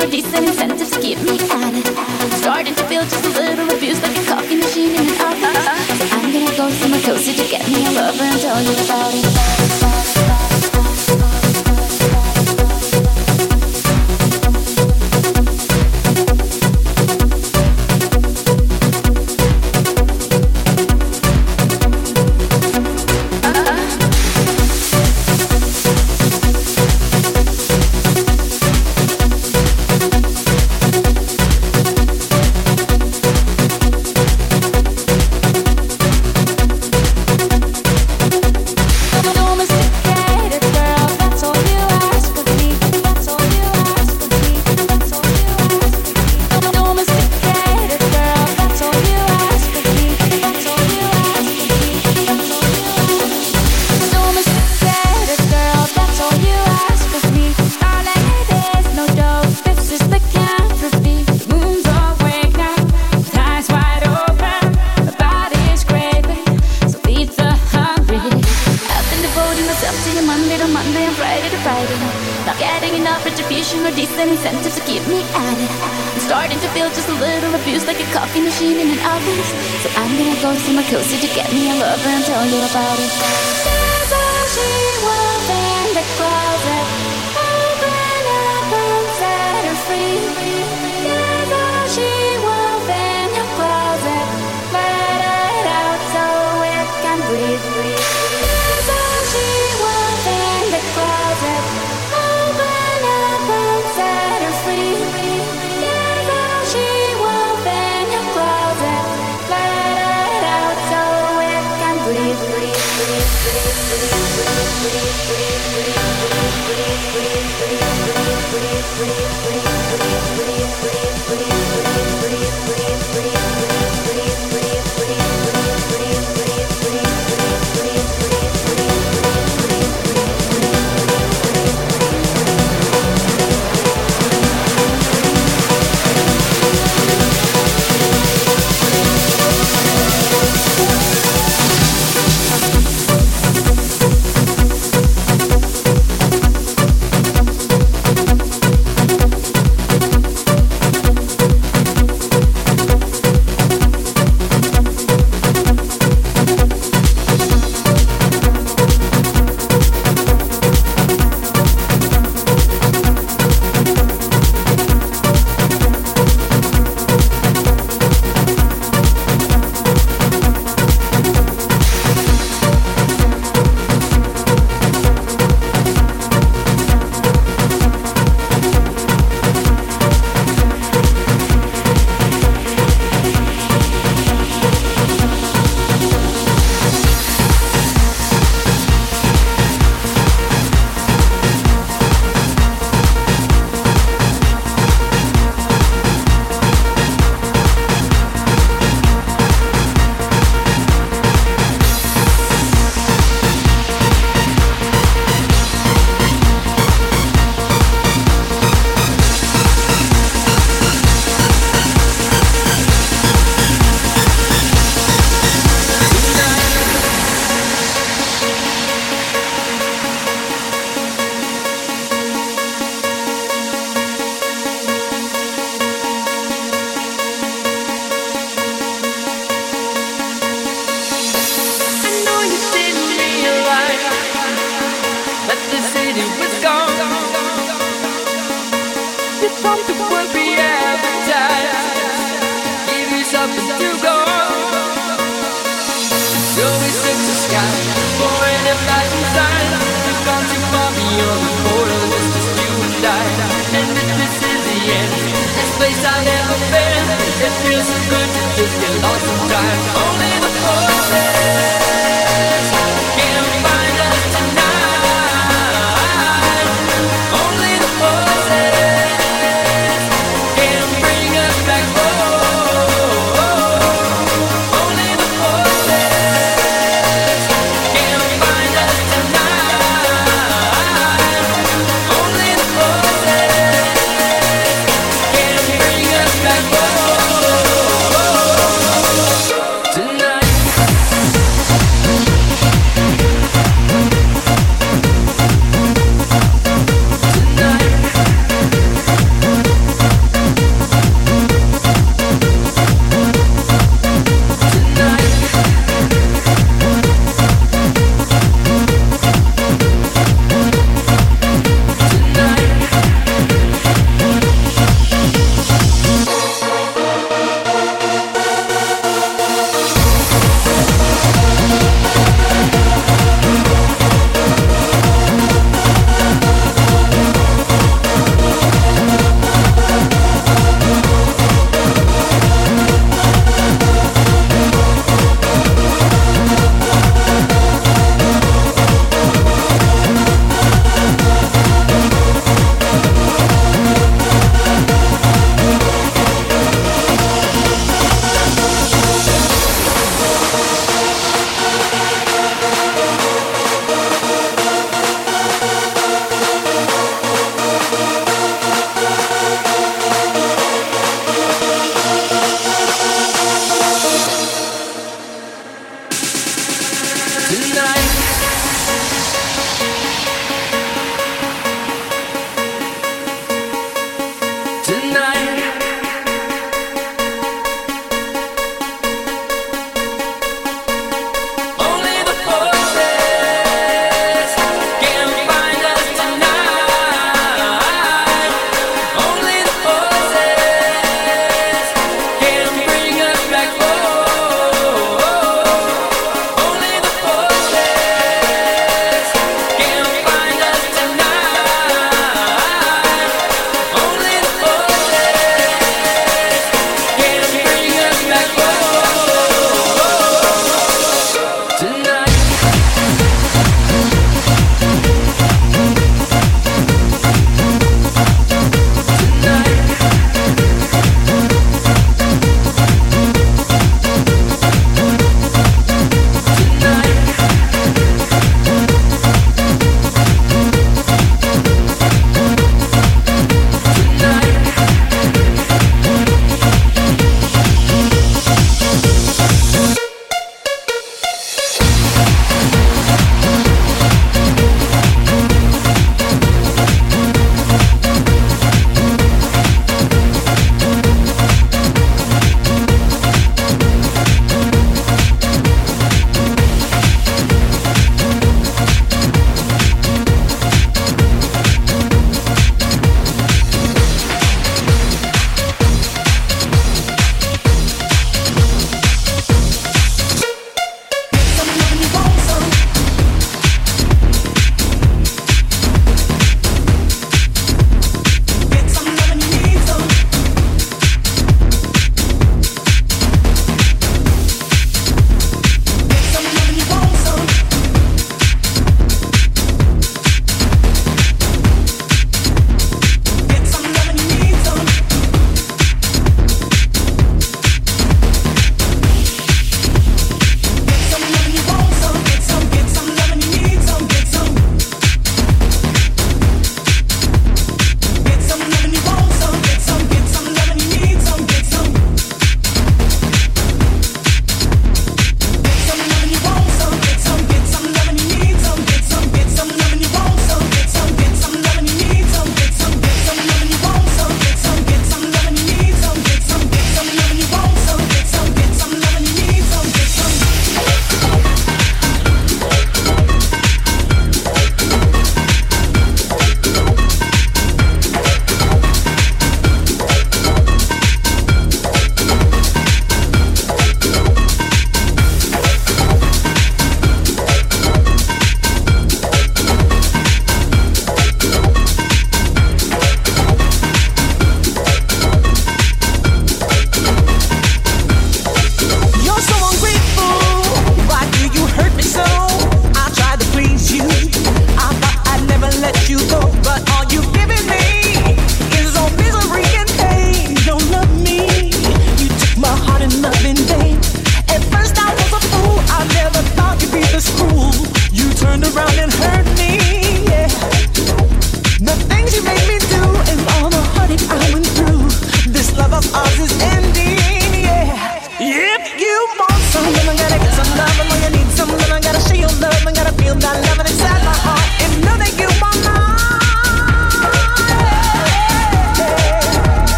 the decent incentives keep me at it. Starting to feel just a little abused like a coffee machine in an office. So I'm gonna go somewhere cozy to get me a lover and tell you about it.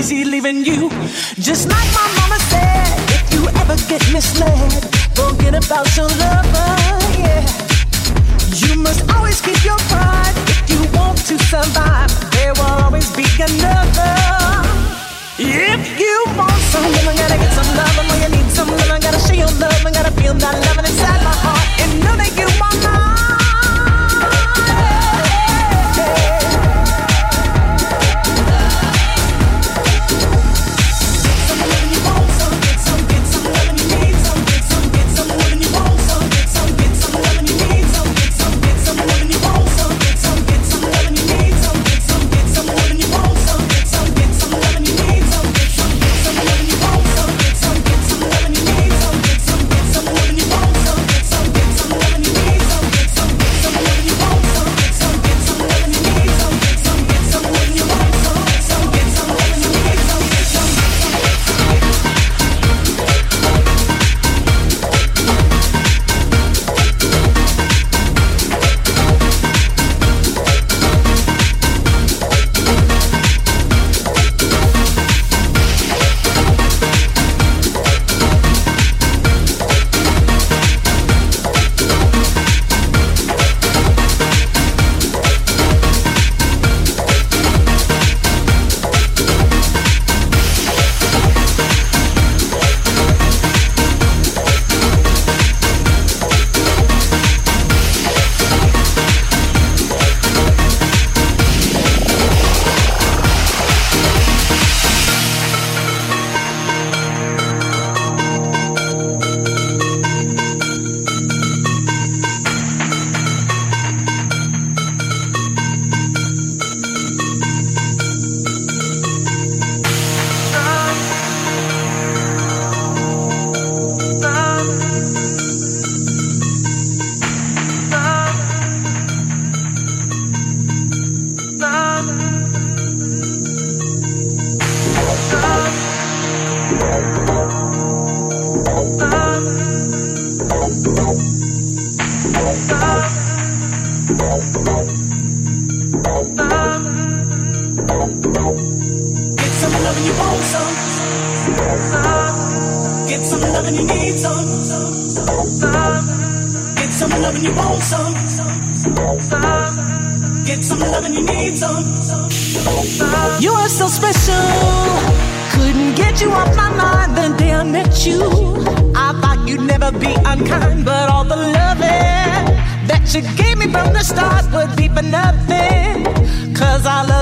easy leaving you. Just like my mama said, if you ever get misled, forget about your lover, yeah. You must always keep your pride if you want to survive. There will always be another. If you want some love, I gotta get some love. And when you need some love, I gotta show your love. I gotta feel that love inside my heart. And know that you want. mine.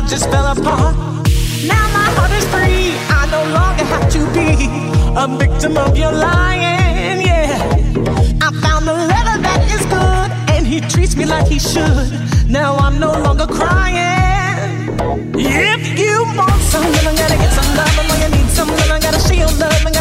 just fell apart. Now my heart is free. I no longer have to be a victim of your lying. Yeah, I found a lover that is good, and he treats me like he should. Now I'm no longer crying. If you want some, love, I gotta get some love. I'm gonna need some, love, I gotta shield love.